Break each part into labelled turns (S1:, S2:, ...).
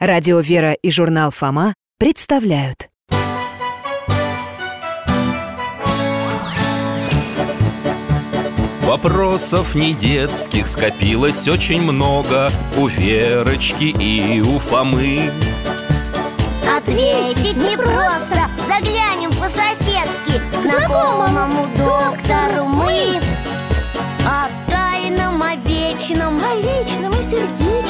S1: Радио «Вера» и журнал «Фома» представляют.
S2: Вопросов не детских скопилось очень много У Верочки и у Фомы.
S3: Ответить непросто Заглянем по-соседски К знакомому доктору мы. О тайном, о вечном О личном и сердечном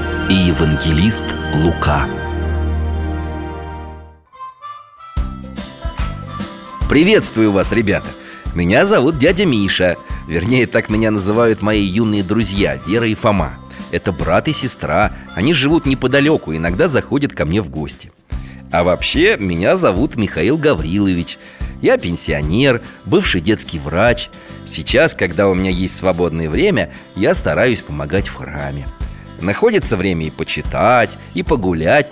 S2: и евангелист Лука. Приветствую вас, ребята! Меня зовут дядя Миша. Вернее, так меня называют мои юные друзья Вера и Фома. Это брат и сестра. Они живут неподалеку, иногда заходят ко мне в гости. А вообще, меня зовут Михаил Гаврилович. Я пенсионер, бывший детский врач. Сейчас, когда у меня есть свободное время Я стараюсь помогать в храме Находится время и почитать, и погулять.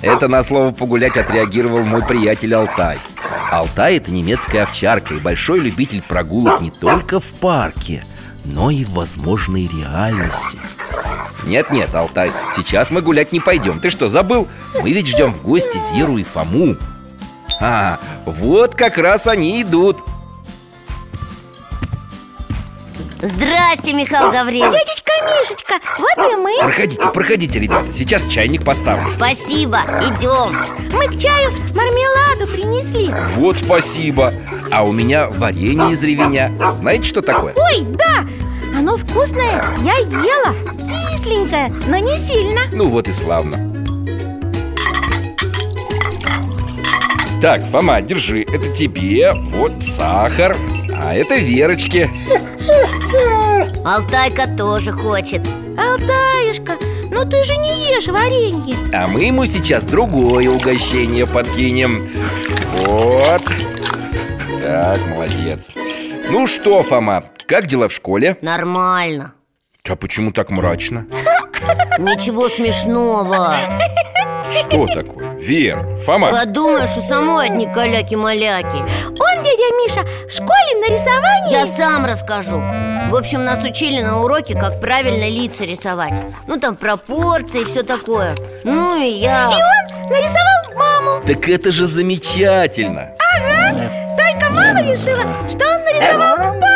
S2: Это на слово «погулять» отреагировал мой приятель Алтай. Алтай – это немецкая овчарка и большой любитель прогулок не только в парке, но и в возможной реальности. Нет-нет, Алтай, сейчас мы гулять не пойдем. Ты что, забыл? Мы ведь ждем в гости Веру и Фому. А, вот как раз они идут
S3: Здрасте, Михаил Гаврилович.
S4: Дядечка Мишечка, вот и мы.
S5: Проходите, проходите, ребята, сейчас чайник поставлю.
S3: Спасибо, идем.
S4: Мы к чаю мармеладу принесли.
S5: Вот спасибо. А у меня варенье из ревеня. Знаете, что такое?
S4: Ой, да, оно вкусное, я ела. Кисленькое, но не сильно.
S5: Ну вот и славно. Так, Фома, держи, это тебе, вот сахар А это Верочке
S3: Алтайка тоже хочет.
S4: Алтаюшка, ну ты же не ешь варенье.
S5: А мы ему сейчас другое угощение подкинем. Вот. Так, молодец. Ну что, Фома, как дела в школе?
S3: Нормально.
S5: А почему так мрачно?
S3: Ничего смешного.
S5: Что такое? Вер, Фома.
S3: Подумаешь, у самой одни каляки-маляки.
S4: Он, дядя Миша, в школе на рисовании.
S3: Я сам расскажу. В общем, нас учили на уроке, как правильно лица рисовать. Ну, там пропорции и все такое. Ну, и я...
S4: И он нарисовал маму.
S5: Так это же замечательно.
S4: Только мама решила, что он нарисовал папу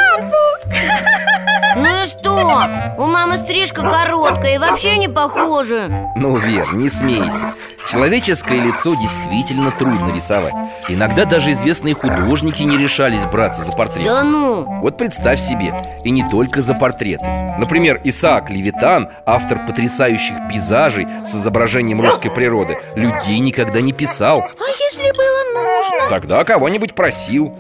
S3: У мамы стрижка короткая и вообще не похожа.
S5: Ну, Вер, не смейся. Человеческое лицо действительно трудно рисовать. Иногда даже известные художники не решались браться за портрет.
S3: Да ну,
S5: Вот представь себе, и не только за портреты. Например, Исаак Левитан, автор потрясающих пейзажей с изображением русской природы Людей никогда не писал.
S4: А если было нужно?
S5: Тогда кого-нибудь просил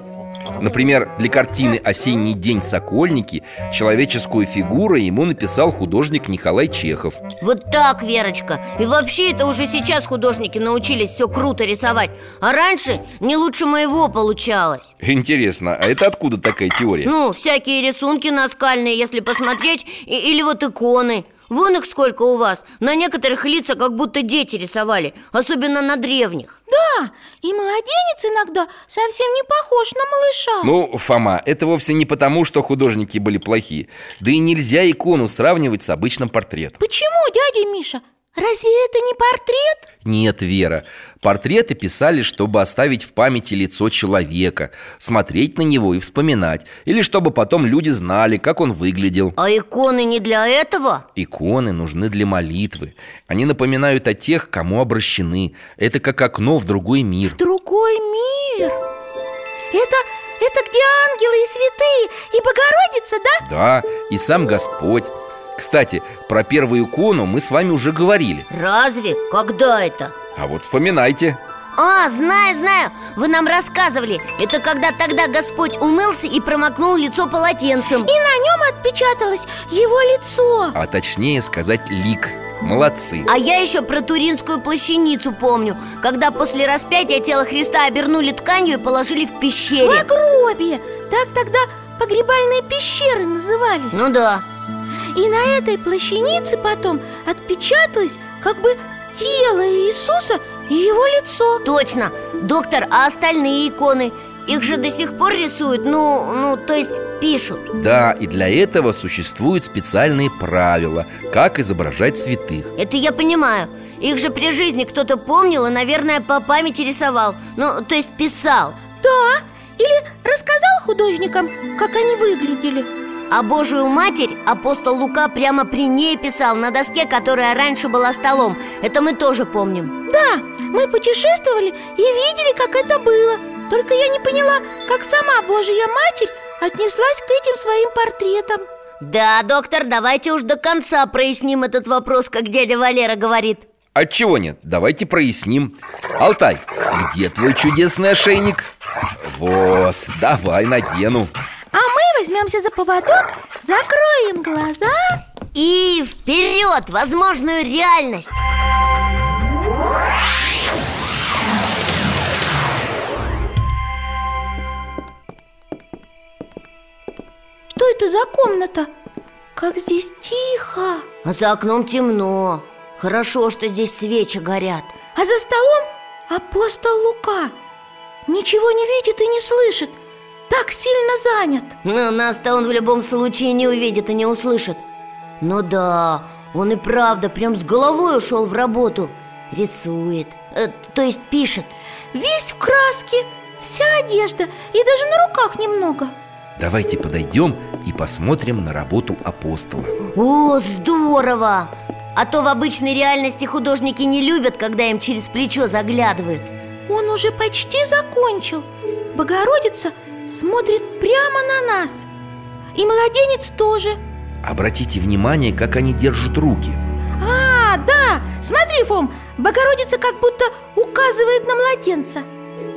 S5: Например, для картины «Осенний день Сокольники» человеческую фигуру ему написал художник Николай Чехов.
S3: Вот так, Верочка. И вообще это уже сейчас художники научились все круто рисовать. А раньше не лучше моего получалось.
S5: Интересно, а это откуда такая теория?
S3: Ну, всякие рисунки наскальные, если посмотреть и- Или вот иконы. Вон их сколько у вас. На некоторых лица как будто дети рисовали Особенно на древних
S4: Да, и младенец иногда совсем не похож на малыша
S5: Ну, Фома, это вовсе не потому, что художники были плохие Да и нельзя икону сравнивать с обычным портретом
S4: Почему, дядя Миша? Разве это не портрет?
S2: Нет, Вера, портреты писали, чтобы оставить в памяти лицо человека Смотреть на него и вспоминать Или чтобы потом люди знали, как он выглядел
S3: А иконы не для этого?
S2: Иконы нужны для молитвы Они напоминают о тех, кому обращены Это как окно в другой мир
S4: Другой мир Это, это где ангелы и святые И Богородица, да?
S2: Да, и сам Господь Кстати, про первую икону мы с вами уже говорили
S3: Разве? Когда это?
S2: А вот вспоминайте.
S3: А, знаю, знаю, вы нам рассказывали. Это когда тогда Господь умылся и промокнул лицо полотенцем.
S4: И на нем отпечаталось его лицо.
S2: А точнее сказать лик. Молодцы.
S3: А я еще про Туринскую плащаницу помню. Когда после распятия тело Христа обернули тканью и положили в
S4: В
S3: пещере
S4: гробе. Так тогда погребальные пещеры назывались.
S3: Ну да.
S4: И на этой плащанице потом отпечаталось как бы тело Иисуса и его лицо.
S3: Точно, доктор, а остальные иконы? Их же до сих пор рисуют, ну, ну, то есть пишут.
S2: Да, и для этого существуют специальные правила Как изображать святых.
S3: Это я понимаю. Их же при жизни кто-то помнил и, наверное, по памяти рисовал. Ну, то есть писал.
S4: Да, или рассказал художникам, как они выглядели
S3: А Божию Матерь апостол Лука прямо при ней писал На доске, которая раньше была столом. Это мы тоже помним.
S4: Да, мы путешествовали и видели, как это было. Только я не поняла, как сама Божья Матерь отнеслась к этим своим портретам.
S3: Да, доктор, давайте уж до конца проясним этот вопрос, как дядя Валера говорит.
S2: Отчего нет? Давайте проясним. Алтай, где твой чудесный ошейник? Вот, давай надену
S4: А мы возьмемся за поводок, закроем глаза
S3: И вперед, возможную реальность.
S4: Что это за комната? Как здесь тихо.
S3: А за окном темно. Хорошо, что здесь свечи горят.
S4: А за столом апостол Лука. Ничего не видит и не слышит Так сильно занят.
S3: Но нас-то он в любом случае не увидит и не услышит. Ну да, он и правда прям с головой ушел в работу. Рисует, э, то есть пишет.
S4: Весь в краске, вся одежда и даже на руках немного.
S2: Давайте подойдем и посмотрим на работу апостола.
S3: О, здорово! А то в обычной реальности художники не любят, когда им через плечо заглядывают.
S4: Он уже почти закончил. Богородица смотрит прямо на нас. И младенец тоже.
S2: Обратите внимание, как они держат руки.
S4: А, да, смотри, Фом, Богородица как будто указывает на младенца.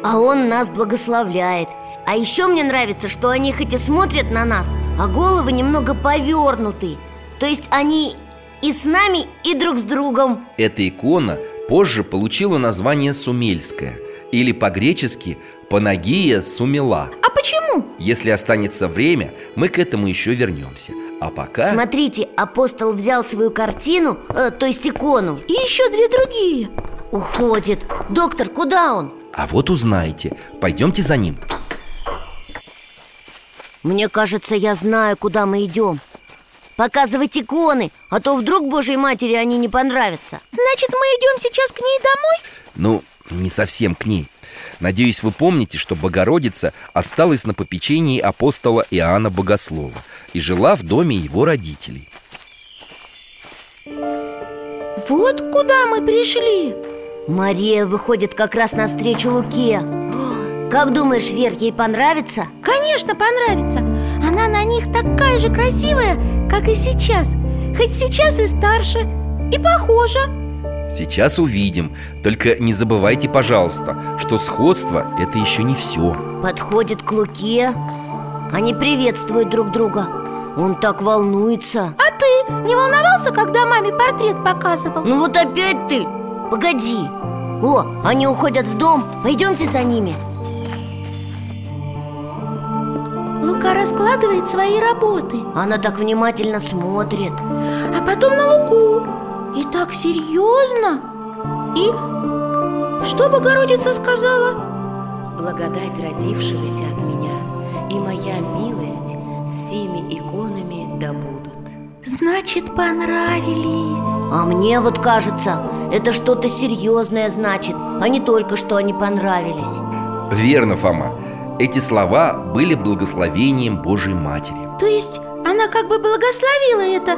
S3: А он нас благословляет. А еще мне нравится, что они хоть и смотрят на нас А головы немного повернуты. То есть они и с нами, и друг с другом.
S2: Эта икона позже получила название Сумельская Или по-гречески Панагия Сумела
S4: почему?
S2: Если останется время, мы к этому еще вернемся. А пока...
S3: Смотрите, апостол взял свою картину, э, то есть икону.
S4: И еще две другие.
S3: Уходит. Доктор, куда он?
S2: А вот узнаете. Пойдемте за ним.
S3: Мне кажется, я знаю, куда мы идем. Показывать иконы, а то вдруг Божьей Матери они не понравятся.
S4: Значит, мы идем сейчас к ней домой?
S2: Ну, не совсем к ней Надеюсь, вы помните, что Богородица осталась на попечении апостола Иоанна Богослова И жила в доме его родителей.
S4: Вот куда мы пришли.
S3: Мария выходит как раз навстречу Луке. Как думаешь, Вер, ей понравится?
S4: Конечно, понравится. Она на них такая же красивая, как и сейчас. Хоть сейчас и старше, и похожа
S2: Сейчас увидим. Только не забывайте, пожалуйста, что сходство – это еще не все
S3: Подходит к Луке. Они приветствуют друг друга. Он так волнуется.
S4: А ты не волновался, когда маме портрет показывал?
S3: Ну вот опять ты. Погоди. О, они уходят в дом. Пойдемте за ними.
S4: Лука раскладывает свои работы.
S3: Она так внимательно смотрит.
S4: А потом на Луку И так серьезно? И что Богородица сказала?
S6: Благодать родившегося от меня и моя милость с сими иконами да будут.
S4: Значит, понравились.
S3: А мне вот кажется, это что-то серьезное значит А не только, что они понравились.
S2: Верно, Фома. Эти слова были благословением Божьей Матери.
S4: То есть она как бы благословила это?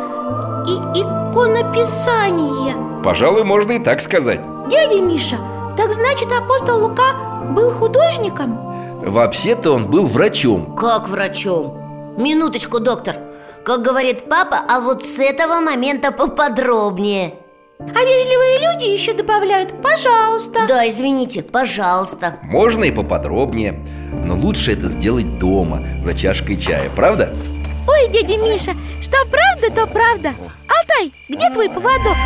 S4: И иконописание
S2: Пожалуй, можно и так сказать.
S4: Дядя Миша, так значит апостол Лука был художником?
S2: Вообще-то он был врачом.
S3: Как врачом? Минуточку, доктор. Как говорит папа, а вот с этого момента поподробнее.
S4: А вежливые люди еще добавляют «пожалуйста»
S3: Да, извините, пожалуйста.
S2: Можно и поподробнее Но лучше это сделать дома, за чашкой чая, правда?
S4: Ой, дядя Миша, что правда, то правда. Алтай, где твой поводок?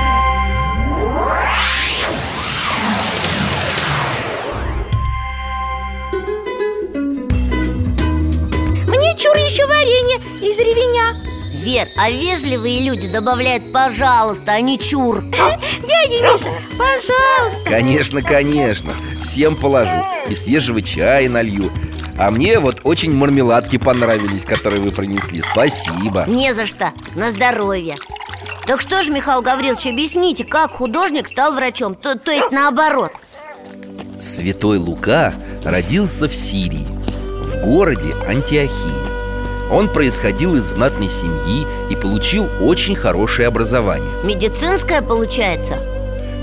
S4: Мне чур еще варенье из ревеня.
S3: Вер, а вежливые люди добавляют «пожалуйста», а не «чур»
S4: Дядя Миша, пожалуйста.
S2: Конечно, конечно. Всем положу. И свежего чая налью А мне вот очень мармеладки понравились, которые вы принесли. Спасибо.
S3: Не за что, на здоровье. Так что ж, Михаил Гаврилович, объясните, как художник стал врачом? То, то есть наоборот.
S2: Святой Лука родился в Сирии В городе Антиохии. Он происходил из знатной семьи И получил очень хорошее образование.
S3: Медицинское получается?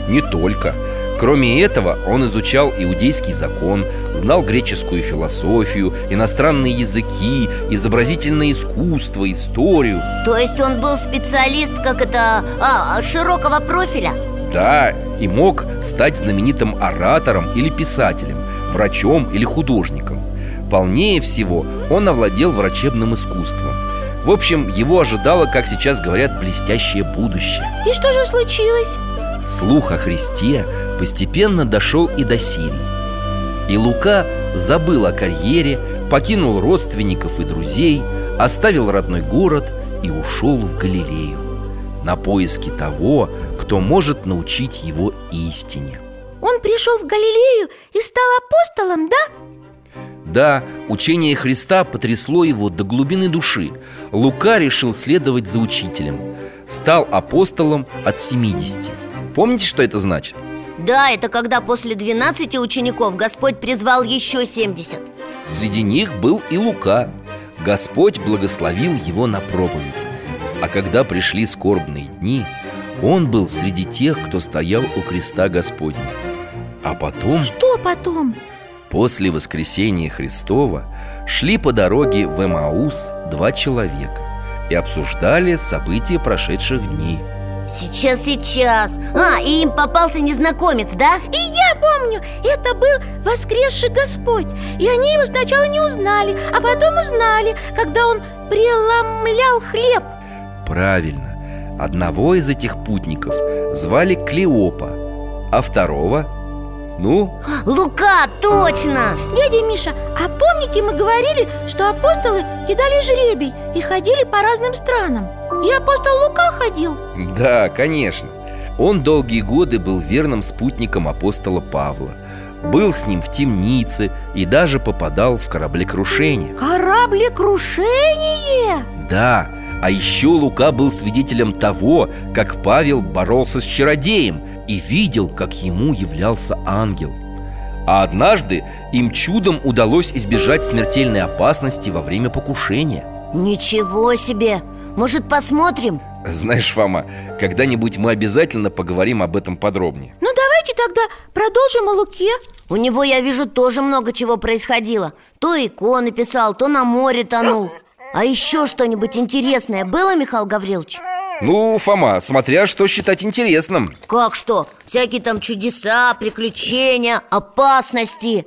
S2: Не только Кроме этого, он изучал иудейский закон, знал греческую философию, иностранные языки, изобразительное искусство, историю
S3: То есть он был специалист, как это, а, широкого профиля?
S2: Да, и мог стать знаменитым оратором или писателем, врачом или художником Полнее всего он овладел врачебным искусством В общем, его ожидало, как сейчас говорят, блестящее будущее
S4: И что же случилось?
S2: Слух о Христе постепенно дошел и до Сирии. И Лука забыл о карьере, покинул родственников и друзей Оставил родной город и ушел в Галилею На поиски того, кто может научить его истине.
S4: Он пришел в Галилею и стал апостолом, да?
S2: Да, учение Христа потрясло его до глубины души. Лука решил следовать за учителем. Стал апостолом от 70 Помните, что это значит?
S3: Да, это когда после 12 учеников Господь призвал еще 70
S2: Среди них был и Лука. Господь благословил его на проповедь. А когда пришли скорбные дни Он был среди тех, кто стоял у креста Господня. А потом,
S4: Что потом?
S2: после воскресения Христова Шли по дороге в Эмаус два человека И обсуждали события прошедших дней
S3: Сейчас, сейчас А, и им попался незнакомец, да?
S4: И я помню, это был воскресший Господь И они его сначала не узнали, а потом узнали, когда он преломлял хлеб
S2: Правильно Одного из этих путников звали Клеопа А второго Ну,
S3: Лука, точно!
S4: Дядя Миша, а помните, мы говорили, что апостолы кидали жребий и ходили по разным странам? И апостол Лука ходил.
S2: Да, конечно. Он долгие годы был верным спутником апостола Павла. Был с ним в темнице и даже попадал в кораблекрушение.
S4: Кораблекрушение?
S2: Да, а еще Лука был свидетелем того, как Павел боролся с чародеем И видел, как ему являлся ангел. А однажды им чудом удалось избежать смертельной опасности во время покушения
S3: Ничего себе! Может, посмотрим?
S2: Знаешь, Фома, когда-нибудь мы обязательно поговорим об этом подробнее
S4: Ну давайте тогда продолжим о Луке
S3: У него, я вижу, тоже много чего происходило То иконы писал, то на море тонул А еще что-нибудь интересное было, Михаил Гаврилович?
S2: Ну, Фома, смотря что считать интересным
S3: Как что? Всякие там чудеса, приключения, опасности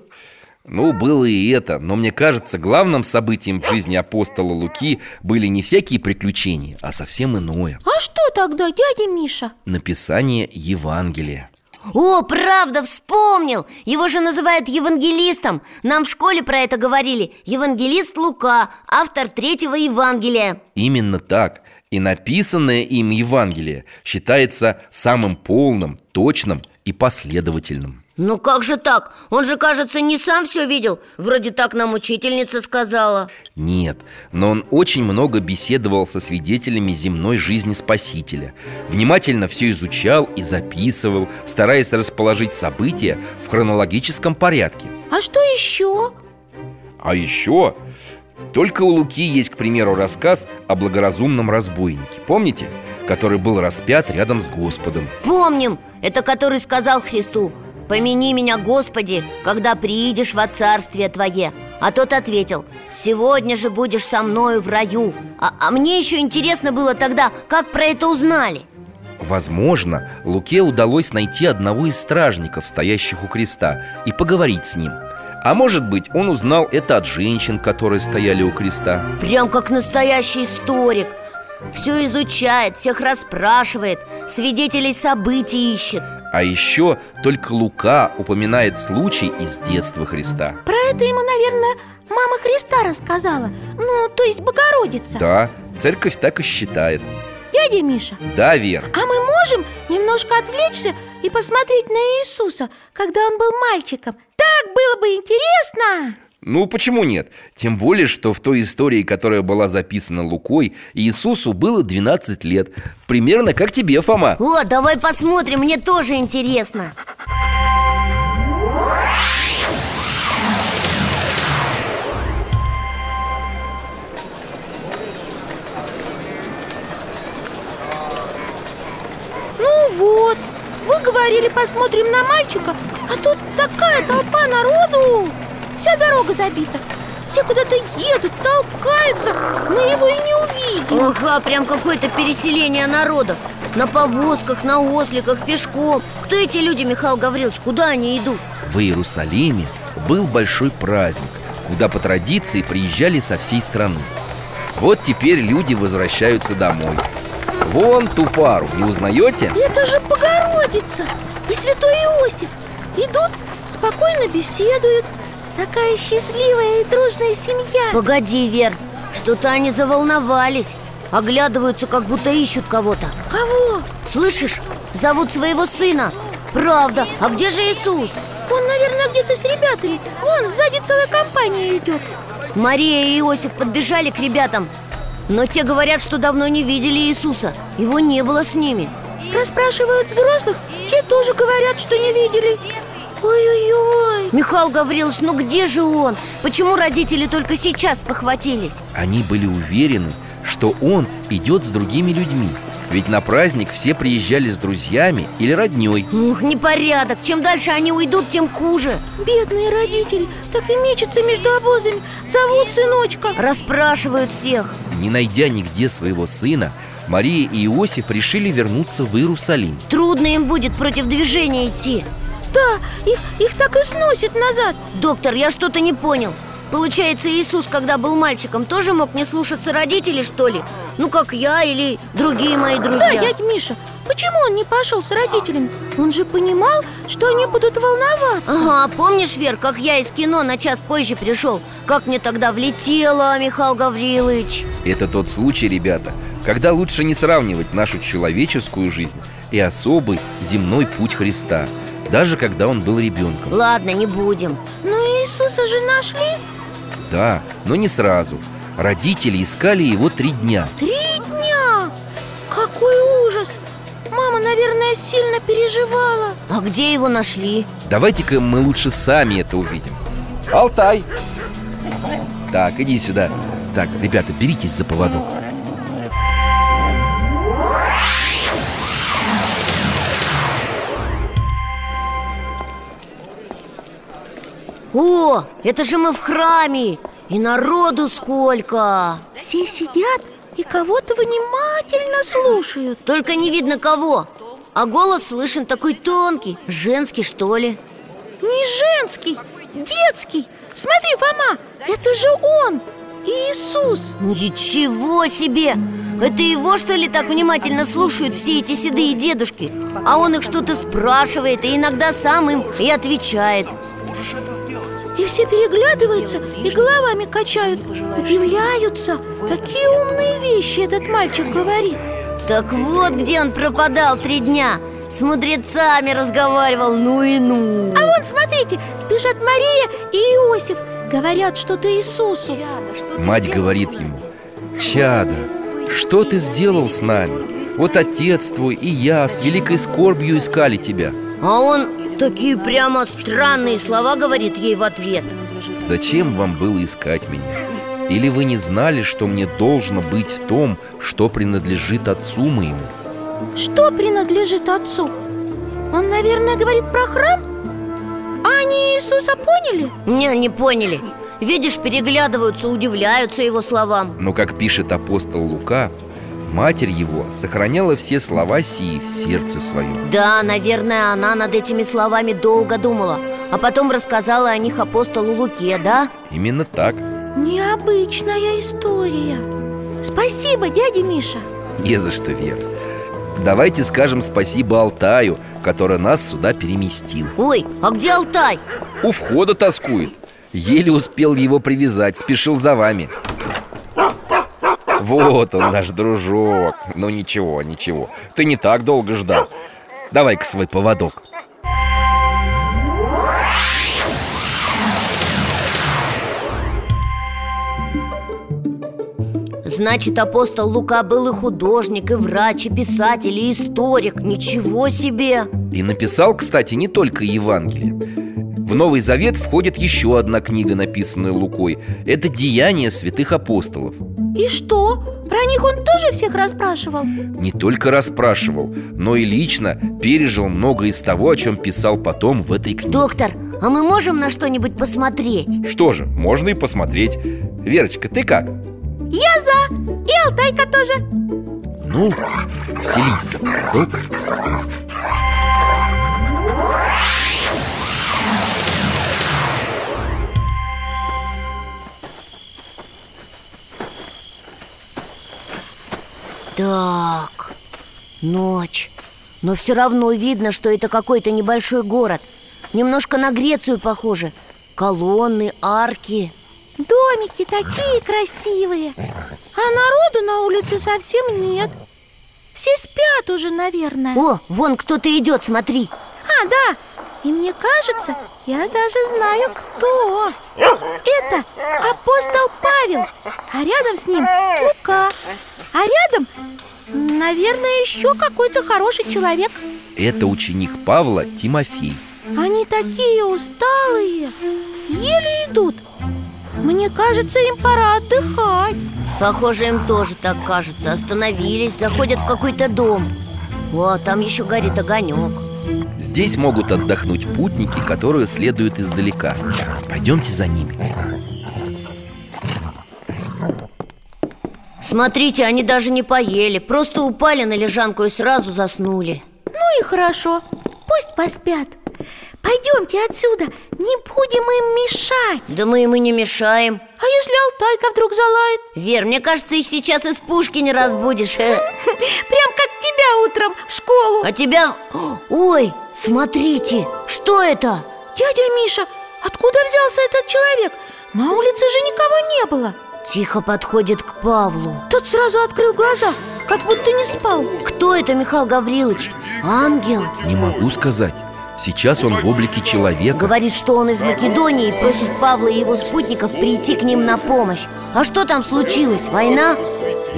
S2: Ну, было и это, но мне кажется, главным событием в жизни апостола Луки были не всякие приключения, а совсем иное.
S4: А что тогда, дядя Миша?
S2: Написание Евангелия.
S3: О, правда, вспомнил! Его же называют евангелистом. Нам в школе про это говорили. Евангелист Лука, автор третьего Евангелия.
S2: Именно так. И написанное им Евангелие считается самым полным, точным и последовательным
S3: Ну как же так? Он же, кажется, не сам все видел. Вроде так нам учительница сказала.
S2: Нет, но он очень много беседовал со свидетелями земной жизни Спасителя. Внимательно все изучал и записывал, стараясь расположить события в хронологическом порядке.
S4: А что еще?
S2: А еще только у Луки есть, к примеру, рассказ о благоразумном разбойнике Помните? Который был распят рядом с Господом.
S3: Помним, это который сказал Христу Помяни меня, Господи, когда приидешь во царствие Твое А тот ответил, сегодня же будешь со мною в раю а, а мне еще интересно было тогда, как про это узнали.
S2: Возможно, Луке удалось найти одного из стражников, стоящих у креста, и поговорить с ним. А может быть, он узнал это от женщин, которые стояли у креста.
S3: Прям как настоящий историк. Все изучает, всех расспрашивает, свидетелей событий ищет
S2: а еще только Лука упоминает случай из детства Христа.
S4: Про это ему, наверное, мама Христа рассказала. Ну, то есть Богородица.
S2: Да, церковь так и считает.
S4: Дядя Миша
S2: Да, Вер
S4: А мы можем немножко отвлечься и посмотреть на Иисуса, когда он был мальчиком? Так было бы интересно!
S2: Ну, почему нет? Тем более, что в той истории, которая была записана Лукой, Иисусу было 12 лет. Примерно как тебе, Фома.
S3: О, давай посмотрим, мне тоже интересно.
S4: Ну вот, вы говорили, посмотрим на мальчика А тут такая толпа народу Вся дорога забита. Все куда-то едут, толкаются. Мы его и не увидим.
S3: Ага, прям какое-то переселение народов. На повозках, на осликах, пешком. Кто эти люди, Михаил Гаврилович? Куда они идут?
S2: В Иерусалиме был большой праздник Куда по традиции приезжали со всей страны. Вот теперь люди возвращаются домой. Вон ту пару, не узнаете?
S4: Это же Богородица и Святой Иосиф. Идут, спокойно беседуют Такая счастливая и дружная семья.
S3: Погоди, Вер, что-то они заволновались. Оглядываются, как будто ищут кого-то.
S4: Кого?
S3: Слышишь? Зовут своего сына. Правда, а где же Иисус?
S4: Он, наверное, где-то с ребятами. Вон, сзади целая компания идет.
S3: Мария и Иосиф подбежали к ребятам. Но те говорят, что давно не видели Иисуса. Его не было с ними.
S4: Расспрашивают взрослых. Те тоже говорят, что не видели Ой-ой-ой.
S3: Михаил Гаврилович, ну где же он? Почему родители только сейчас похватились?
S2: Они были уверены, что он идет с другими людьми. Ведь на праздник все приезжали с друзьями или родней
S3: Ух, непорядок. Чем дальше они уйдут, тем хуже.
S4: Бедные родители так и мечутся между обозами. Зовут сыночка.
S3: Расспрашивают всех.
S2: Не найдя нигде своего сына Мария и Иосиф решили вернуться в Иерусалим.
S3: Трудно им будет против движения идти
S4: Да, их, их так и сносит назад
S3: Доктор, я что-то не понял Получается, Иисус, когда был мальчиком, тоже мог не слушаться родителей, что ли? Ну, как я или другие мои
S4: Да,
S3: друзья
S4: дядь Миша, почему он не пошел с родителями? Он же понимал, что они будут волноваться
S3: Ага, помнишь, Вер, как я из кино на час позже пришел? Как мне тогда влетело, Михаил Гаврилович
S2: Это тот случай, ребята, когда лучше не сравнивать нашу человеческую жизнь и особый земной путь Христа Даже когда он был ребенком.
S3: Ладно, не будем.
S4: Но Иисуса же нашли?
S2: Да, но не сразу. Родители искали его три дня.
S4: Три дня! Какой ужас! Мама, наверное, сильно переживала.
S3: А где его нашли?
S2: Давайте-ка мы лучше сами это увидим. Алтай! Так, иди сюда. Так, ребята, беритесь за поводок
S3: О, это же мы в храме! И народу сколько!
S4: Все сидят и кого-то внимательно слушают.
S3: Только не видно кого. А голос слышен такой тонкий. Женский, что ли?
S4: Не женский, детский. Смотри, Фома, это же он, Иисус.
S3: Ничего себе! Это его, что ли, так внимательно слушают все эти седые дедушки? А он их что-то спрашивает и иногда сам им и отвечает
S4: И все переглядываются и головами качают Удивляются. Какие умные вещи этот мальчик говорит.
S3: Так вот где он пропадал три дня. С мудрецами разговаривал, ну и ну.
S4: А вон, смотрите, спешат Мария и Иосиф. Говорят что-то Иисусу.
S6: Чада, что ты
S2: Мать говорит ему Чада, что ты сделал с нами? Вот отец твой и я с великой скорбью искали тебя
S3: А он такие прямо странные слова говорит ей в ответ
S2: Зачем вам было искать меня? Или вы не знали, что мне должно быть в том, что принадлежит отцу моему?
S4: Что принадлежит отцу? Он, наверное, говорит про храм? А они Иисуса поняли?
S3: Не, не поняли Видишь, переглядываются, удивляются его словам
S2: Но, как пишет апостол Лука, матерь его сохраняла все слова сии в сердце своем
S3: Да, наверное, она над этими словами долго думала А потом рассказала о них апостолу Луке, да?
S2: Именно так.
S4: Необычная история. Спасибо, дядя Миша.
S2: Не за что, Вера Давайте скажем спасибо Алтаю, который нас сюда переместил.
S3: Ой, а где Алтай?
S2: У входа тоскует. Еле успел его привязать, спешил за вами Вот он, наш дружок. Ну ничего, ничего. Ты не так долго ждал. Давай-ка свой поводок.
S3: Значит, апостол Лука был и художник, и врач, и писатель, и историк. Ничего себе!
S2: И написал, кстати, не только Евангелие. В Новый Завет входит еще одна книга, написанная Лукой. Это «Деяния святых апостолов»
S4: И что? Про них он тоже всех расспрашивал?
S2: Не только расспрашивал, но и лично пережил много из того, о чем писал потом в этой книге
S3: Доктор, а мы можем на что-нибудь посмотреть?
S2: Что же, можно и посмотреть Верочка, ты как?
S4: Я за! И Алтайка тоже
S2: Ну, вселись за
S3: Так, ночь. Но все равно видно, что это какой-то небольшой город. Немножко на Грецию похоже. Колонны, арки.
S4: Домики такие красивые А народу на улице совсем нет. Все спят уже, наверное.
S3: О, вон кто-то идет, смотри
S4: А, да, и мне кажется, я даже знаю, кто. Это апостол Павел. А рядом с ним Лука. А рядом, наверное, еще какой-то хороший человек.
S2: Это ученик Павла Тимофей.
S4: Они такие усталые Еле идут. Мне кажется, им пора отдыхать.
S3: Похоже, им тоже так кажется. Остановились, заходят в какой-то дом. О, там еще горит огонек
S2: Здесь могут отдохнуть путники, которые следуют издалека. Пойдемте за ними.
S3: Смотрите, они даже не поели Просто упали на лежанку и сразу заснули.
S4: Ну и хорошо, пусть поспят Пойдемте отсюда, не будем им мешать
S3: Да мы им и не мешаем
S4: А если Алтайка вдруг залает?
S3: Вер, мне кажется, их сейчас из пушки не разбудишь.
S4: Прям как тебя утром в школу
S3: А тебя... Ой, смотрите, что это?
S4: Дядя Миша, откуда взялся этот человек? На улице же никого не было
S3: Тихо подходит к Павлу
S4: Тот сразу открыл глаза, как будто не спал
S3: Кто это, Михаил Гаврилович? Ангел?
S2: Не могу сказать Сейчас он в облике человека.
S3: Говорит, что он из Македонии и просит Павла и его спутников прийти к ним на помощь. А что там случилось? Война?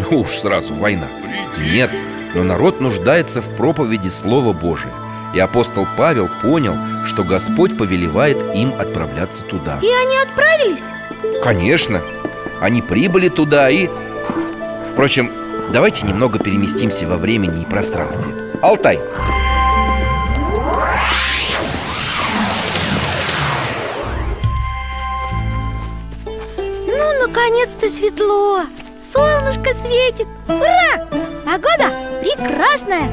S2: Ну уж сразу война. Нет, но народ нуждается в проповеди Слова Божия. И апостол Павел понял, что Господь повелевает им отправляться туда.
S4: И они отправились?
S2: Конечно, они прибыли туда и... Впрочем, давайте немного переместимся во времени и пространстве. Алтай,
S4: наконец-то светло. Солнышко светит. Ура! Погода прекрасная.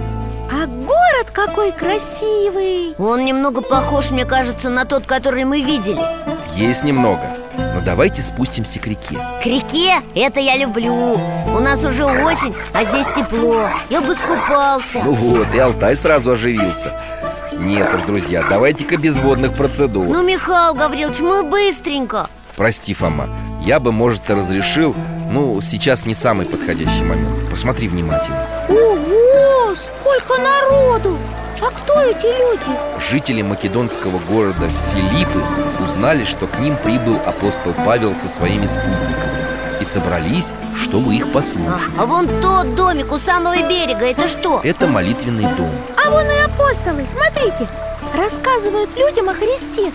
S4: А город какой красивый.
S3: Он немного похож, мне кажется, на тот, который мы видели.
S2: Есть немного Но давайте спустимся к реке.
S3: К реке? Это я люблю. У нас уже осень, а здесь тепло. Я бы скупался.
S2: Ну вот, и Алтай сразу оживился. Нет уж, друзья, давайте-ка без водных процедур.
S3: Ну, Михаил Гаврилович, мы быстренько.
S2: Прости, Фома, я бы, может, и разрешил Ну, сейчас не самый подходящий момент Посмотри внимательно
S4: Ого, сколько народу! А кто эти люди?
S2: Жители македонского города Филиппы узнали, что к ним прибыл апостол Павел со своими спутниками И собрались, чтобы их послушать
S3: а, а вон тот домик у самого берега, это что?
S2: Это молитвенный дом
S4: А вон и апостолы, смотрите Рассказывают людям о Христе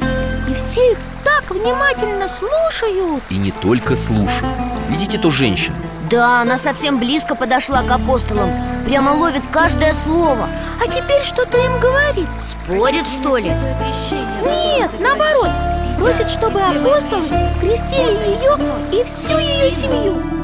S4: И все их так внимательно слушают.
S2: И не только слушают. Видите ту женщину?
S3: Да, она совсем близко подошла к апостолам. Прямо ловит каждое слово.
S4: А теперь что-то им говорит.
S3: Спорит, что ли?
S4: Нет, наоборот. Просит, чтобы апостолы крестили ее и всю ее семью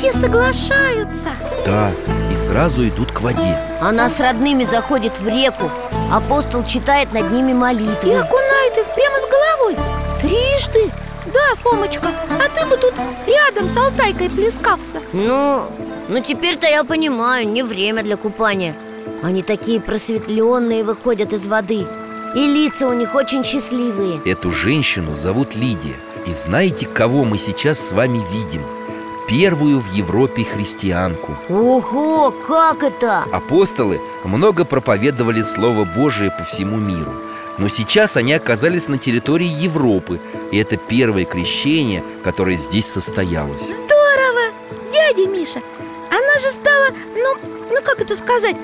S4: те соглашаются.
S2: Да, и сразу идут к воде.
S3: Она с родными заходит в реку. Апостол читает над ними молитвы.
S4: И окунает их прямо с головой. Трижды. Да, Фомочка, а ты бы тут рядом с Алтайкой плескался.
S3: Ну, ну теперь-то я понимаю, не время для купания. Они такие просветленные выходят из воды. И лица у них очень счастливые.
S2: Эту женщину зовут Лидия. И знаете, кого мы сейчас с вами видим? Первую в Европе христианку
S3: Ого, как это?
S2: Апостолы много проповедовали Слово Божие по всему миру но сейчас они оказались на территории Европы И это первое крещение, которое здесь состоялось
S4: Здорово! Дядя Миша, она же стала, ну, ну как это сказать,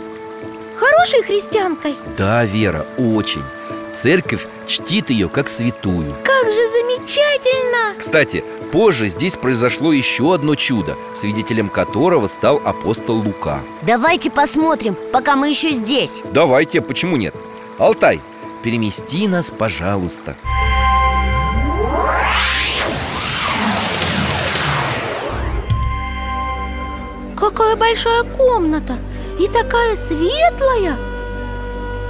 S4: хорошей христианкой
S2: Да, Вера, очень Церковь чтит ее как святую.
S4: Как же замечательно!
S2: Кстати, позже здесь произошло еще одно чудо Свидетелем которого стал апостол Лука.
S3: Давайте посмотрим, пока мы еще здесь.
S2: Давайте, почему нет? Алтай, перемести нас, пожалуйста.
S4: Какая большая комната! И такая светлая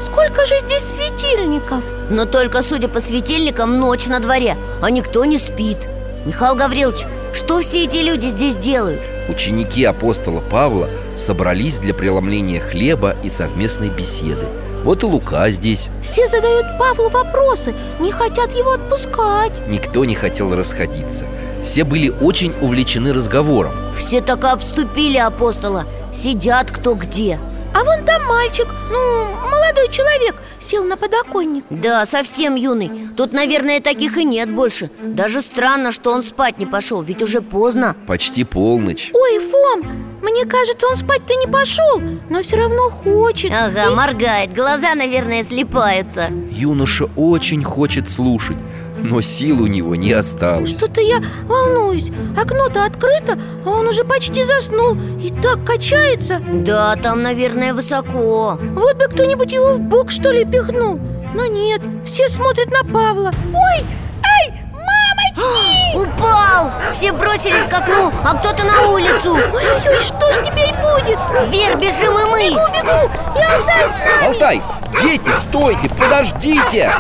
S4: Сколько же здесь светильников?
S3: Но только, судя по светильникам, ночь на дворе, а никто не спит. Михаил Гаврилович, что все эти люди здесь делают?
S2: Ученики апостола Павла собрались для преломления хлеба и совместной беседы. Вот и Лука здесь.
S4: Все задают Павлу вопросы, не хотят его отпускать.
S2: Никто не хотел расходиться. Все были очень увлечены разговором.
S3: Все так и обступили апостола. Сидят кто где
S4: А вон там мальчик, ну, молодой человек Сел на подоконник.
S3: Да, совсем юный. Тут, наверное, таких и нет больше. Даже странно, что он спать не пошел Ведь уже поздно.
S2: Почти полночь.
S4: Ой, Фом, мне кажется, он спать-то не пошел Но все равно хочет.
S3: Ага, моргает, глаза, наверное, слепаются
S2: Юноша очень хочет слушать но сил у него не осталось.
S4: Что-то я волнуюсь. Окно-то открыто, а он уже почти заснул И так качается.
S3: Да, там, наверное, высоко.
S4: Вот бы кто-нибудь его в бок, что ли, пихнул. Но нет, все смотрят на Павла. Ой, ай, мамочки!
S3: Упал! Все бросились к окну, а кто-то на улицу.
S4: Ой-ой-ой, что же теперь будет?
S3: Вверх бежим и мы.
S4: Бегу, бегу, и Алтай с нами.
S2: Алтай, дети, стойте, подождите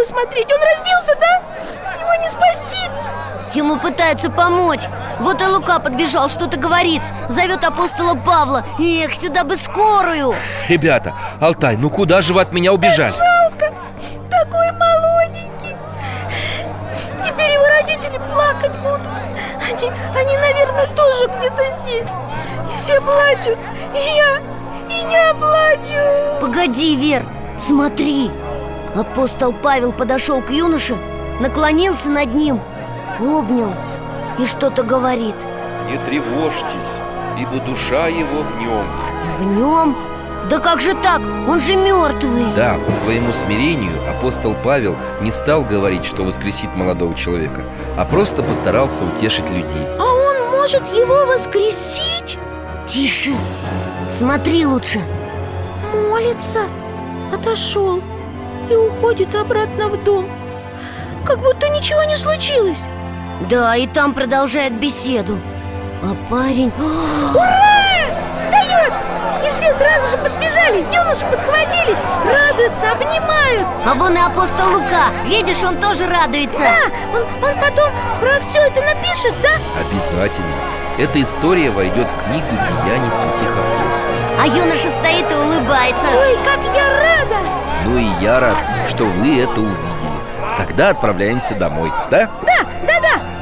S4: могу смотреть, он разбился, да? Его не спасти.
S3: Ему пытаются помочь. Вот и Лука подбежал, что-то говорит. Зовет апостола Павла. Эх, сюда бы скорую.
S2: Ребята, Алтай, ну куда же вы от меня убежали?
S4: Жалко, такой молоденький. Теперь его родители плакать будут. Они, они, наверное, тоже где-то здесь. И все плачут, и я, и я плачу.
S3: Погоди, Вер, смотри Апостол Павел подошел к юноше Наклонился над ним Обнял и что-то говорит.
S2: Не тревожьтесь, ибо душа его в нем
S3: В нем? Да как же так? Он же мертвый
S2: Да, по своему смирению апостол Павел не стал говорить, что воскресит молодого человека А просто постарался утешить людей.
S4: А он может его воскресить?
S3: Тише, смотри лучше!
S4: Молится. Отошел и уходит обратно в дом. Как будто ничего не случилось.
S3: Да, и там продолжает беседу. А парень...
S4: Встает! И все сразу же подбежали, юношу подхватили Радуются, обнимают.
S3: А вон и апостол Лука. Видишь, он тоже радуется.
S4: Да, он, он потом про все это напишет, да?
S2: Обязательно. Эта история войдет в книгу «Деяний святых апостолов»
S3: А юноша стоит и улыбается.
S4: Ой, как я рада!
S2: Ну и я рад, что вы это увидели. Тогда отправляемся домой, да?
S4: Да, да, да!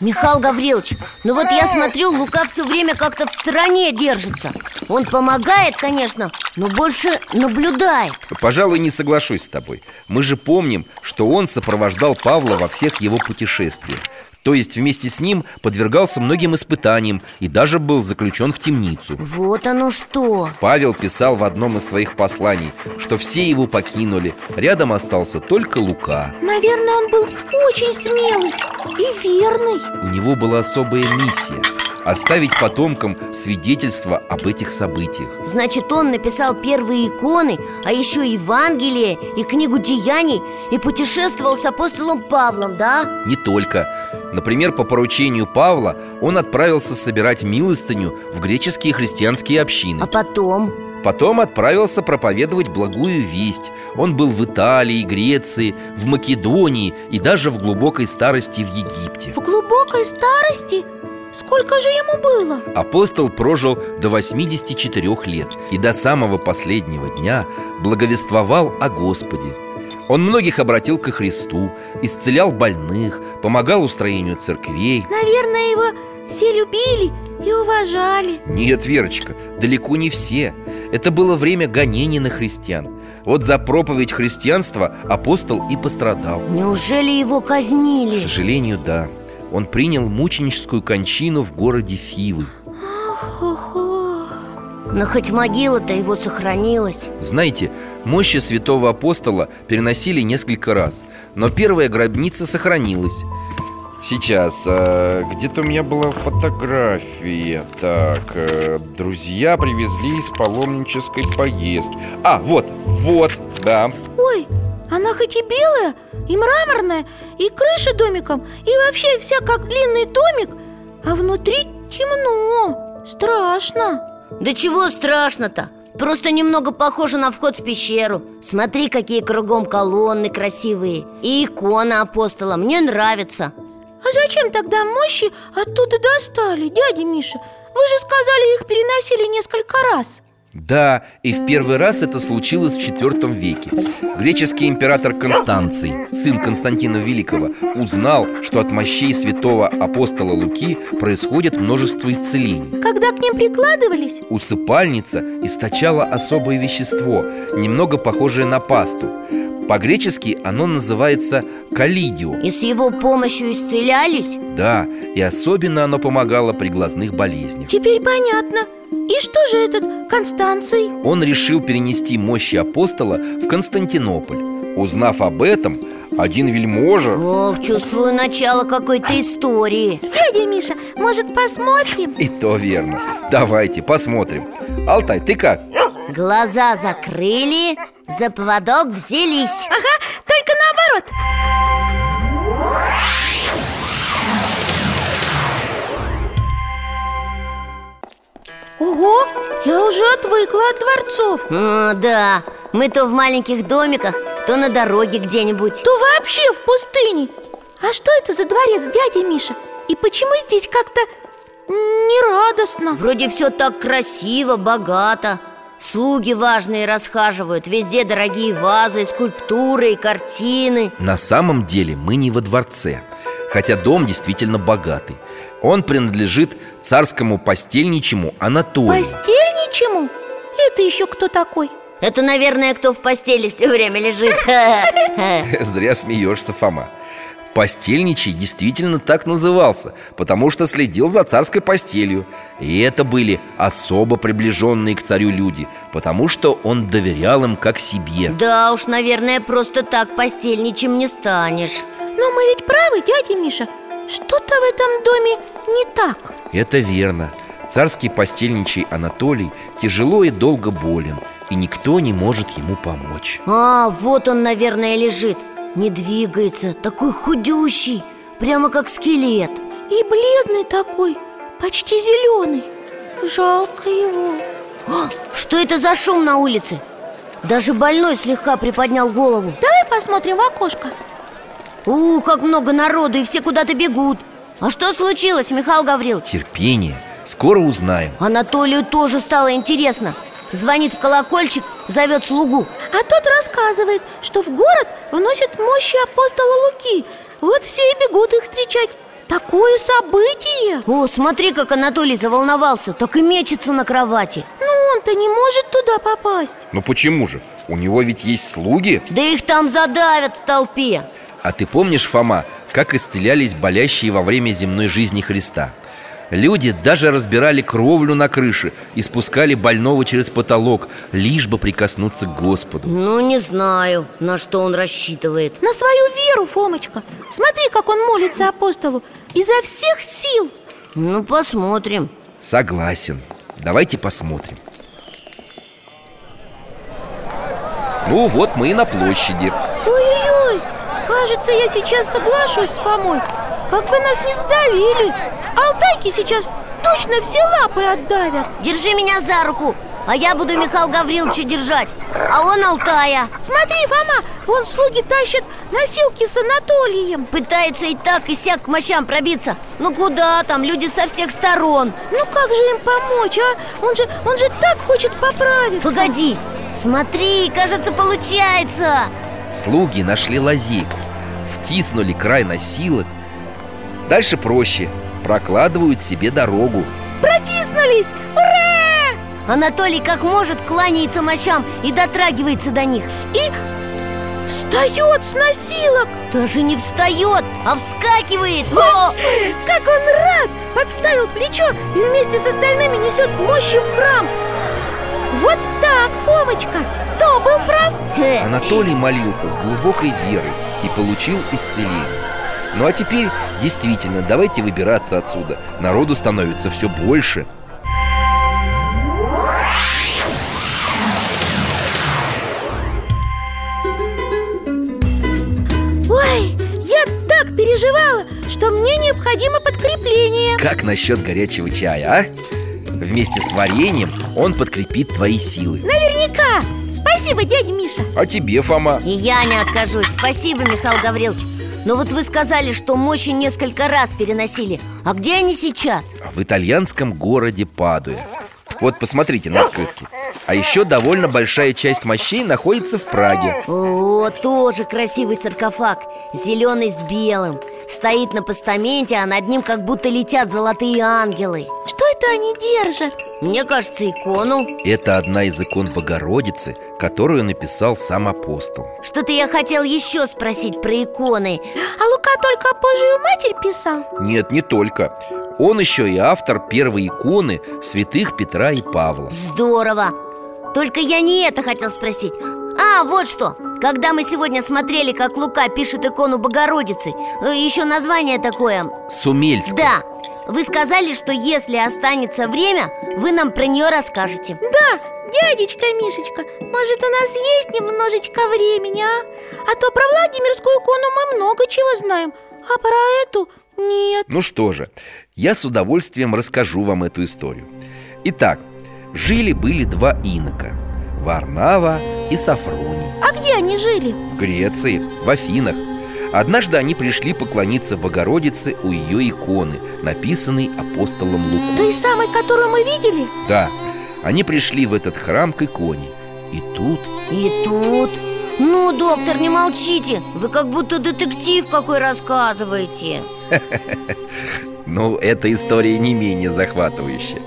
S3: Михаил Гаврилович, ну вот я смотрю, Лука все время как-то в стороне держится Он помогает, конечно, но больше наблюдает.
S2: Пожалуй, не соглашусь с тобой. Мы же помним, что он сопровождал Павла во всех его путешествиях то есть вместе с ним подвергался многим испытаниям и даже был заключен в темницу.
S3: Вот оно что!
S2: Павел писал в одном из своих посланий, что все его покинули Рядом остался только Лука.
S4: Наверное, он был очень смелый и верный.
S2: У него была особая миссия Оставить потомкам свидетельство об этих событиях
S3: Значит, он написал первые иконы, а еще Евангелие и книгу деяний И путешествовал с апостолом Павлом, да?
S2: Не только Например, по поручению Павла он отправился собирать милостыню в греческие христианские общины
S3: А потом?
S2: Потом отправился проповедовать благую весть Он был в Италии, Греции, в Македонии и даже в глубокой старости в Египте
S4: В глубокой старости? Сколько же ему было?
S2: Апостол прожил до 84 лет и до самого последнего дня благовествовал о Господе. Он многих обратил ко Христу, исцелял больных, помогал устроению церквей.
S4: Наверное, его все любили и уважали.
S2: Нет, Верочка, далеко не все. Это было время гонений на христиан. Вот за проповедь христианства апостол и пострадал.
S3: Неужели его
S2: К
S3: казнили?
S2: сожалению, да Он принял мученическую кончину в городе Фивы.
S3: Но хоть могила-то его сохранилась.
S2: Знаете, мощи святого апостола переносили несколько раз Но первая гробница сохранилась. Сейчас, э, где-то у меня была фотография. Так, э, друзья привезли из паломнической поездки. А, вот, вот, да.
S4: Ой, она хоть и белая, и мраморная, и крыша домиком, и вообще вся как длинный домик А внутри темно, страшно.
S3: Да чего страшно-то? Просто немного похоже на вход в пещеру. Смотри, какие кругом колонны красивые И икона апостола, мне нравится.
S4: А зачем тогда мощи оттуда достали, дядя Миша? Вы же сказали, их переносили несколько раз
S2: Да, и в первый раз это случилось в IV веке. Греческий император Констанций, сын Константина Великого Узнал, что от мощей святого апостола Луки происходит множество исцелений.
S4: Когда к ним прикладывались?
S2: Усыпальница источала особое вещество, немного похожее на пасту. По-гречески оно называется калидио
S3: И с его помощью исцелялись?
S2: Да, и особенно оно помогало при глазных болезнях.
S4: Теперь понятно И что же этот Констанций?
S2: Он решил перенести мощи апостола в Константинополь Узнав об этом, один вельможа
S3: Ох, чувствую начало какой-то истории
S4: Дядя Миша, может посмотрим?
S2: И то верно Давайте посмотрим Алтай, ты как?
S3: Глаза закрыли, за поводок взялись
S4: Ага, только наоборот Ого, я уже отвыкла от дворцов.
S3: О, да, мы то в маленьких домиках, то на дороге где-нибудь.
S4: То вообще в пустыне. А что это за дворец, дядя Миша? И почему здесь как-то нерадостно?
S3: Вроде все так красиво, богато. Слуги важные расхаживают Везде дорогие вазы, скульптуры и картины.
S2: На самом деле мы не во дворце Хотя дом действительно богатый Он принадлежит царскому постельничему Анатолию.
S4: Постельничему? Это еще кто такой?
S3: Это, наверное, кто в постели все время лежит.
S2: Зря смеешься, Фома. Постельничий действительно так назывался Потому что следил за царской постелью. И это были особо приближенные к царю люди Потому что он доверял им как себе.
S3: Да уж, наверное, просто так постельничем не станешь.
S4: Но мы ведь правы, дядя Миша Что-то в этом доме не так.
S2: Это верно. Царский постельничий Анатолий тяжело и долго болен И никто не может ему помочь.
S3: А, вот он, наверное, лежит. Не двигается, такой худющий Прямо как скелет.
S4: И бледный такой, почти зеленый Жалко его.
S3: А, Что это за шум на улице? Даже больной слегка приподнял голову.
S4: Давай посмотрим в окошко
S3: У, как много народу, и все куда-то бегут. А что случилось, Михаил Гаврилович?
S2: Терпение, скоро узнаем.
S3: Анатолию тоже стало интересно. Звонит в колокольчик, зовет слугу.
S4: А тот рассказывает, что в город вносят мощи апостола Луки. Вот все и бегут их встречать. Такое событие!
S3: О, смотри, как Анатолий заволновался. Так и мечется на кровати.
S4: Но он-то не может туда попасть.
S2: Ну почему же? У него ведь есть слуги.
S3: Да их там задавят в толпе
S2: А ты помнишь, Фома, как исцелялись болящие во время земной жизни Христа? Люди даже разбирали кровлю на крыше и спускали больного через потолок, лишь бы прикоснуться к Господу.
S3: Ну, не знаю, на что он рассчитывает
S4: На свою веру, Фомочка Смотри, как он молится апостолу Изо всех сил
S3: Ну, посмотрим
S2: Согласен. Давайте посмотрим. Ну вот мы и на площади.
S4: Ой-ой-ой, кажется, я сейчас соглашусь с Фомой. Как бы нас не сдавили. Алтайки сейчас точно все лапы отдавят.
S3: Держи меня за руку, а я буду Михаила Гавриловича держать. А он Алтая.
S4: Смотри, Фома, вон слуги тащат носилки с Анатолием.
S3: Пытается и так, и сяк к мощам пробиться. Ну куда там, люди со всех сторон.
S4: Ну как же им помочь, а? Он же, он же так хочет поправиться.
S3: Погоди, смотри, кажется, получается.
S2: Слуги нашли лазейку. Втиснули край носилок. Дальше проще. Прокладывают себе дорогу.
S4: Протиснулись! Ура!
S3: Анатолий как может кланяется мощам и дотрагивается до них
S4: И встает с носилок
S3: Даже не встает, а вскакивает О!
S4: Как он рад! Подставил плечо и вместе с остальными несет мощи в храм Вот так, Фомочка! Кто был прав?
S2: Анатолий молился с глубокой верой и получил исцеление. Ну а теперь действительно давайте выбираться отсюда. Народу становится все больше.
S4: Ой, я так переживала, что мне необходимо подкрепление
S2: Как насчет горячего чая, а? Вместе с вареньем он подкрепит твои силы.
S4: Наверняка Спасибо, дядя Миша
S2: А тебе, Фома?
S3: И я не откажусь Спасибо, Михаил Гаврилович Но вот вы сказали, что мощи несколько раз переносили А где они сейчас?
S2: В итальянском городе Падуя. Вот посмотрите на открытке. А еще довольно большая часть мощей находится в Праге.
S3: О, тоже красивый саркофаг Зеленый с белым Стоит на постаменте, а над ним как будто летят золотые ангелы
S4: Что они держат?
S3: Мне кажется, икону
S2: Это одна из икон Богородицы, которую написал сам апостол.
S3: Что-то я хотел еще спросить про иконы
S4: А Лука только Божию Матерь писал?
S2: Нет, не только. Он еще и автор первой иконы святых Петра и Павла.
S3: Здорово Только я не это хотел спросить А, вот что Когда мы сегодня смотрели, как Лука пишет икону Богородицы э, Еще название такое
S2: Сумельская.
S3: Да, вы сказали, что если останется время, вы нам про нее расскажете
S4: Да, дядечка Мишечка, может у нас есть немножечко времени, а? А то про Владимирскую икону мы много чего знаем, а про эту нет
S2: Ну что же, я с удовольствием расскажу вам эту историю. Итак, жили-были два инока Варнава и Сафроний
S4: А где они жили?
S2: в Греции, в Афинах. Однажды они пришли поклониться Богородице у ее иконы, написанной апостолом Лукой.
S4: Той самой, которую мы видели?
S2: Да, они пришли в этот храм к иконе. И тут
S3: И тут... Ну, доктор, не молчите Вы как будто детектив какой рассказываете
S2: Ну, эта история не менее захватывающая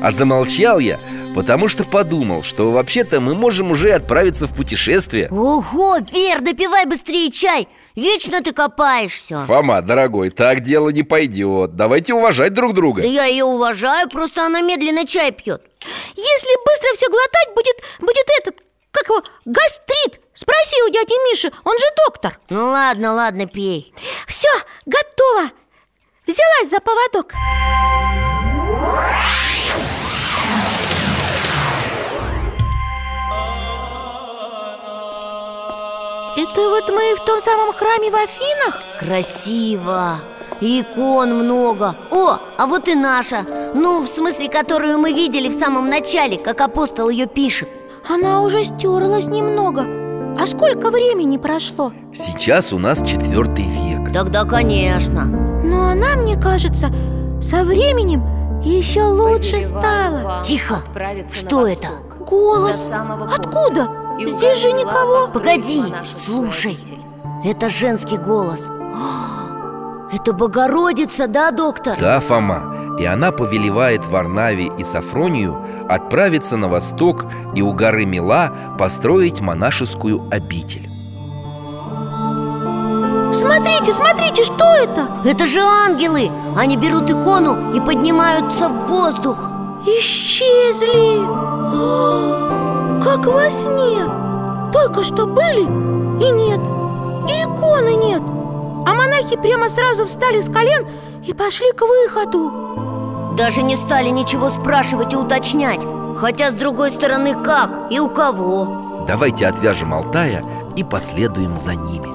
S2: А замолчал я, потому что подумал, что вообще-то мы можем уже отправиться в путешествие.
S3: Ого, Вер, допивай быстрее чай. Вечно ты копаешься.
S2: Фома, дорогой, так дело не пойдет. Давайте уважать друг друга.
S3: Да я ее уважаю, просто она медленно чай пьет
S4: Если быстро все глотать, будет, будет этот, как его, гастрит. Спроси у дяди Миши, он же доктор.
S3: Ну ладно, ладно, пей.
S4: Все, готово. Взялась за поводок Это вот мы в том самом храме в Афинах?
S3: Красиво. Икон много. О, а вот и наша. Ну, в смысле, которую мы видели в самом начале Как апостол ее пишет.
S4: Она уже стерлась немного. А сколько времени прошло?
S2: Сейчас у нас четвертый век.
S3: Тогда, конечно.
S4: Но она, мне кажется, со временем еще лучше стала.
S3: Тихо. Что это?
S4: Голос. Откуда? Здесь же никого.
S3: Погоди, слушай. Это женский голос. А, Это Богородица, да, доктор?
S2: Да, Фома. И она повелевает Варнаве и Сафронию Отправиться на восток и у горы Мила Построить монашескую обитель.
S4: Смотрите, смотрите, что это?
S3: Это же ангелы. Они берут икону и поднимаются в воздух.
S4: Исчезли Как во сне. Только что были и нет. И иконы нет. А монахи прямо сразу встали с колен и пошли к выходу.
S3: Даже не стали ничего спрашивать и уточнять. Хотя, с другой стороны, как и у кого?
S2: Давайте отвяжем Алтая и последуем за ними.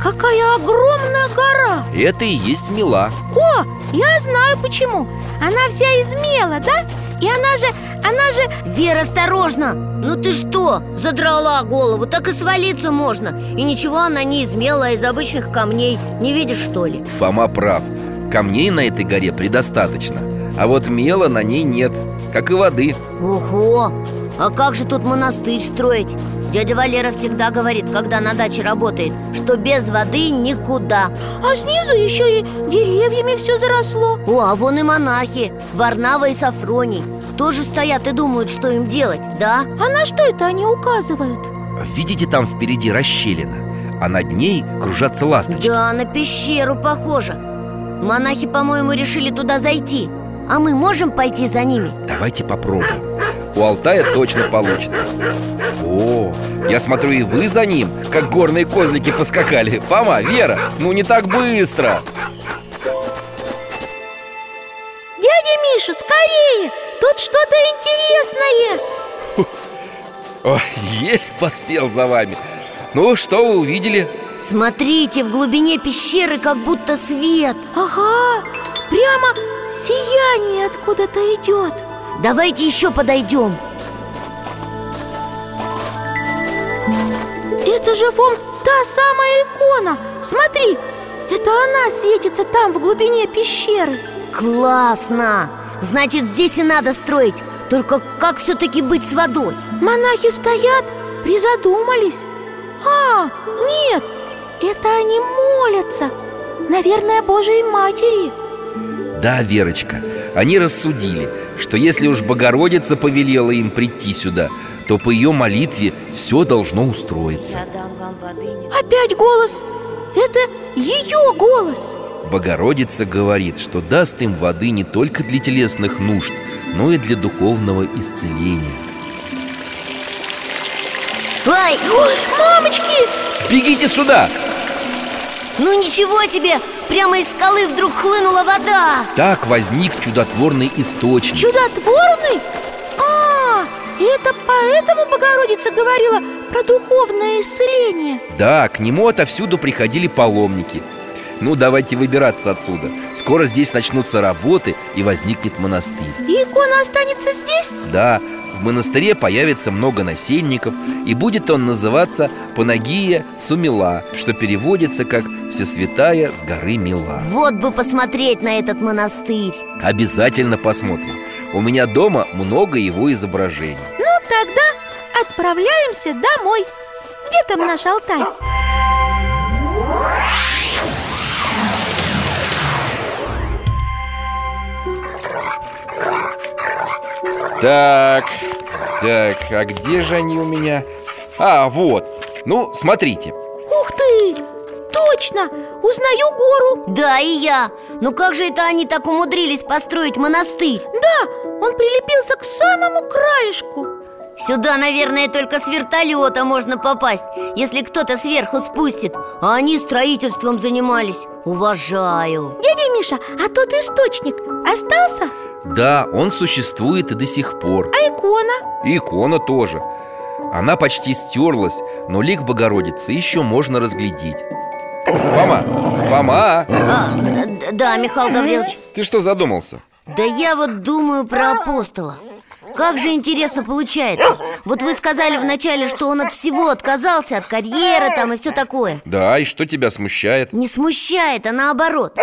S4: Какая огромная гора!
S2: Это и есть Мила.
S4: О, я знаю почему Она вся из мела, да? И она же, она же
S3: Вера, осторожно! Ну ты что, задрала голову, так и свалиться можно И ничего она не из мела, а из обычных камней Не видишь, что ли?
S2: Фома прав Камней на этой горе предостаточно А вот мела на ней нет Как и воды
S3: Ого! А как же тут монастырь строить? Дядя Валера всегда говорит, когда на даче работает Что без воды никуда.
S4: А снизу еще и деревьями все заросло.
S3: О, а вон и монахи, Варнава и Сафроний. Тоже стоят и думают, что им делать, да?
S4: А на что это они указывают?
S2: Видите, там впереди расщелина А над ней кружатся ласточки.
S3: Да, на пещеру похоже. Монахи, по-моему, решили туда зайти А мы можем пойти за ними?
S2: Давайте попробуем. У Алтая точно получится. О, я смотрю, и вы за ним, как горные козлики поскакали. Фома, Вера, ну не так быстро.
S4: Дядя Миша, скорее! Тут что-то интересное!
S2: Ой, еле поспел за вами. Ну, что вы увидели?
S3: Смотрите, в глубине пещеры как будто свет.
S4: Ага, прямо сияние откуда-то идет.
S3: Давайте еще подойдем.
S4: Это же вон та самая икона. Смотри, это она светится там, в глубине пещеры.
S3: Классно! Значит, здесь и надо строить. Только как все-таки быть с водой?
S4: Монахи стоят, призадумались. А, нет, это они молятся. Наверное, Божьей Матери
S2: Да, Верочка, они рассудили, что если уж Богородица повелела им прийти сюда То по ее молитве все должно устроиться
S6: Я дам вам воды не
S4: Опять голос Это ее голос
S2: Богородица говорит, что даст им воды не только для телесных нужд, но и для духовного исцеления
S4: Ой, мамочки!
S2: Бегите сюда!
S3: ну ничего себе! Прямо из скалы вдруг хлынула вода.
S2: Так возник чудотворный источник.
S4: Чудотворный? А, это поэтому Богородица говорила про духовное исцеление?
S2: Да, к нему отовсюду приходили паломники. Ну, давайте выбираться отсюда. Скоро здесь начнутся работы и возникнет монастырь.
S4: И икона останется здесь?
S2: Да, в монастыре появится много насельников И будет он называться Панагия Сумила Что переводится как «Всесвятая с горы Мила»
S3: Вот бы посмотреть на этот монастырь.
S2: Обязательно посмотрим. У меня дома много его изображений.
S4: Ну тогда отправляемся домой. Где там наш Алтай?
S2: Так, так, а где же они у меня? А, вот, ну, смотрите
S4: Ух ты! Точно! Узнаю гору
S3: Да, и я Ну как же это они так умудрились построить монастырь?
S4: Да, он прилепился к самому краешку
S3: Сюда, наверное, только с вертолета можно попасть Если кто-то сверху спустит А они строительством занимались Уважаю
S4: Дядя Миша, а тот источник остался?
S2: Да, он существует и до сих пор.
S4: А икона?
S2: И икона тоже. Она почти стерлась, но лик Богородицы еще можно разглядеть. Фома, Фома,
S3: а, Да, Михаил Гаврилович.
S2: Ты что задумался?
S3: Да я вот думаю про апостола Как же интересно получается. Вот вы сказали вначале, что он от всего отказался От карьеры там и все такое.
S2: Да, и что тебя смущает?
S3: Не смущает, а наоборот.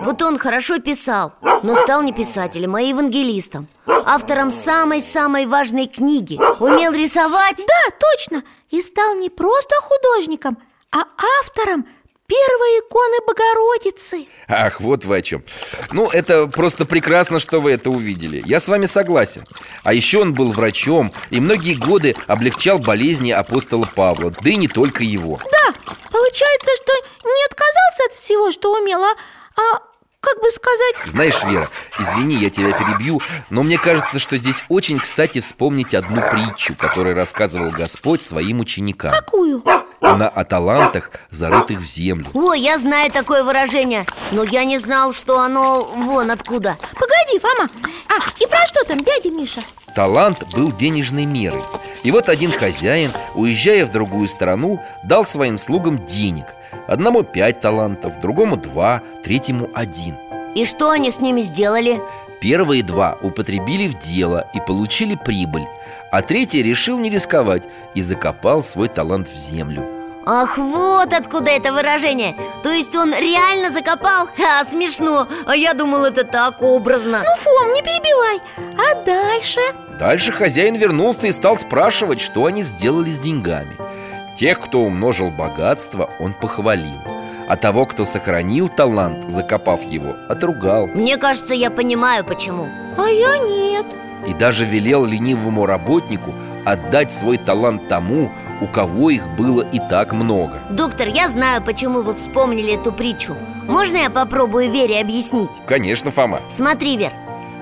S3: Вот он хорошо писал, но стал не писателем, а евангелистом. Автором самой-самой важной книги. Умел рисовать?
S4: Да, точно. И стал не просто художником, а автором первой иконы Богородицы.
S2: Ах, вот вы о чем Ну, это просто прекрасно, что вы это увидели. Я с вами согласен. А еще он был врачом И многие годы облегчал болезни апостола Павла Да и не только его.
S4: Да, получается, что не отказался от всего, что умел, а, а как бы сказать...
S2: Знаешь, Вера, извини, я тебя перебью Но мне кажется, что здесь очень кстати вспомнить одну притчу Которую рассказывал Господь своим ученикам.
S4: Какую?
S2: Она о талантах, зарытых в землю.
S3: О, я знаю такое выражение Но я не знал, что оно вон откуда.
S4: Погоди, Фома. А, и про что там, дядя Миша?
S2: Талант был денежной мерой. И вот один хозяин, уезжая в другую страну, дал своим слугам денег. Одному пять талантов, другому два, третьему один.
S3: И что они с ними сделали?
S2: Первые два употребили в дело и получили прибыль А третий решил не рисковать и закопал свой талант в землю
S3: Ах, вот откуда это выражение. То есть он реально закопал? Ха, смешно. А я думал, это так образно.
S4: Ну, Фом, не перебивай. А дальше?
S2: Дальше хозяин вернулся и стал спрашивать, что они сделали с деньгами. Тех, кто умножил богатство, он похвалил. А того, кто сохранил талант, закопав его, отругал.
S3: Мне кажется, я понимаю, почему.
S4: А я нет.
S2: И даже велел ленивому работнику отдать свой талант тому, у кого их было и так много.
S3: Доктор, я знаю, почему вы вспомнили эту притчу. Можно я попробую Вере объяснить?
S2: Конечно, Фома.
S3: Смотри, Вер,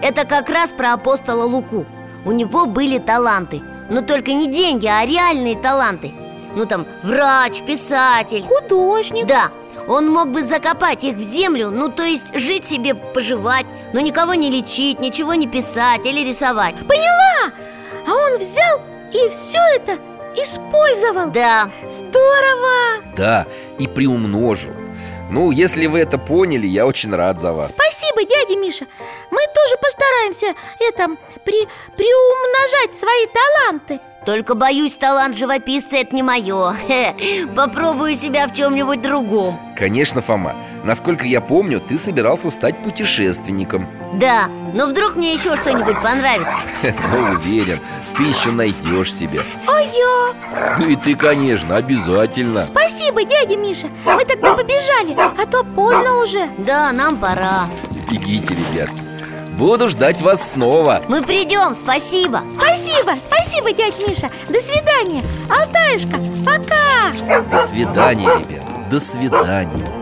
S3: это как раз про апостола Луку. У него были таланты Но только не деньги, а реальные таланты. Ну там, врач, писатель.
S4: Художник.
S3: Да, он мог бы закопать их в землю Ну, то есть жить себе, поживать Но никого не лечить, ничего не писать или рисовать.
S4: Поняла! А он взял и все это использовал?
S3: Да,
S4: Здорово!
S2: Да, и приумножил. Ну, если вы это поняли, я очень рад за вас.
S4: Спасибо, дядя Миша. Мы тоже постараемся это, при, приумножать свои таланты.
S3: Только боюсь, талант живописца это не мое Попробую себя в чем-нибудь другом.
S2: Конечно, Фома. Насколько я помню, ты собирался стать путешественником.
S3: Да, но вдруг мне еще что-нибудь понравится.
S2: Ну, уверен, ты еще найдешь себя
S4: А я?
S2: Ну и ты, конечно, обязательно.
S4: Спасибо, дядя Миша. Мы тогда побежали, а то поздно уже.
S3: Да, нам пора.
S2: Бегите, ребятки Буду ждать вас снова.
S3: Мы придем, спасибо.
S4: Спасибо, спасибо, дядя Миша. До свидания, Алтаюшка, пока.
S2: До свидания, ребят. До свидания